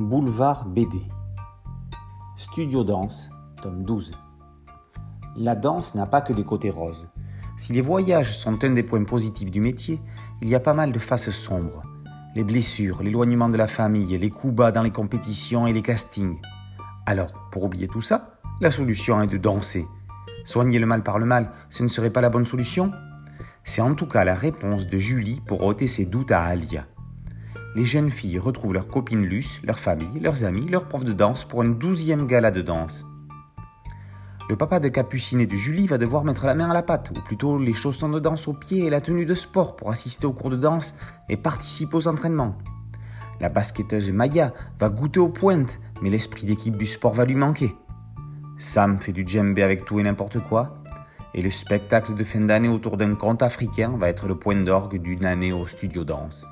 Boulevard BD. Studio Danse, tome 12. La danse n'a pas que des côtés roses. Si les voyages sont un des points positifs du métier, il y a pas mal de faces sombres. Les blessures, l'éloignement de la famille, les coups bas dans les compétitions et les castings. Alors, pour oublier tout ça, la solution est de danser. Soigner le mal par le mal, ce ne serait pas la bonne solution? C'est en tout cas la réponse de Julie pour ôter ses doutes à Alia les jeunes filles retrouvent leurs copines Luce, leur famille, leurs amis, leurs profs de danse pour un douzième gala de danse. Le papa de Capucine et de Julie va devoir mettre la main à la pâte, ou plutôt les chaussons de danse aux pieds et la tenue de sport pour assister aux cours de danse et participer aux entraînements. La basketteuse Maya va goûter aux pointes, mais l'esprit d'équipe du sport va lui manquer. Sam fait du djembé avec tout et n'importe quoi, et le spectacle de fin d'année autour d'un conte africain va être le point d'orgue d'une année au studio danse.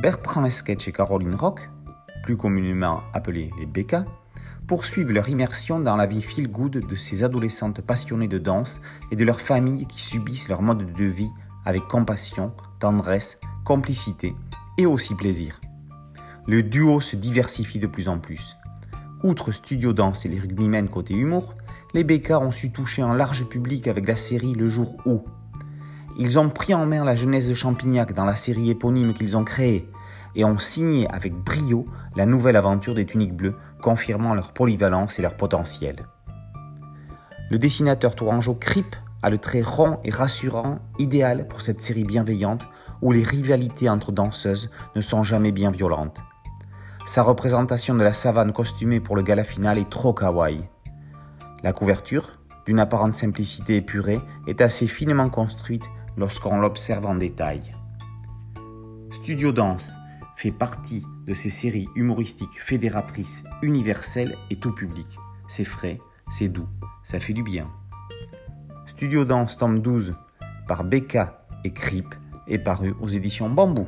Bertrand Esquetch et Caroline Rock, plus communément appelés les BK, poursuivent leur immersion dans la vie feel-good de ces adolescentes passionnées de danse et de leurs familles qui subissent leur mode de vie avec compassion, tendresse, complicité et aussi plaisir. Le duo se diversifie de plus en plus. Outre Studio Danse et les rugbymen côté humour, les BK ont su toucher un large public avec la série Le jour où, ils ont pris en main la jeunesse de Champignac dans la série éponyme qu'ils ont créée et ont signé avec brio la nouvelle aventure des tuniques bleues, confirmant leur polyvalence et leur potentiel. Le dessinateur tourangeau Crip a le trait rond et rassurant, idéal pour cette série bienveillante où les rivalités entre danseuses ne sont jamais bien violentes. Sa représentation de la savane costumée pour le gala final est trop kawaii. La couverture, d'une apparente simplicité épurée, est assez finement construite lorsqu'on l'observe en détail. Studio Danse fait partie de ces séries humoristiques fédératrices, universelles et tout public. C'est frais, c'est doux, ça fait du bien. Studio Danse tome 12 par Becca et Crip est paru aux éditions Bambou.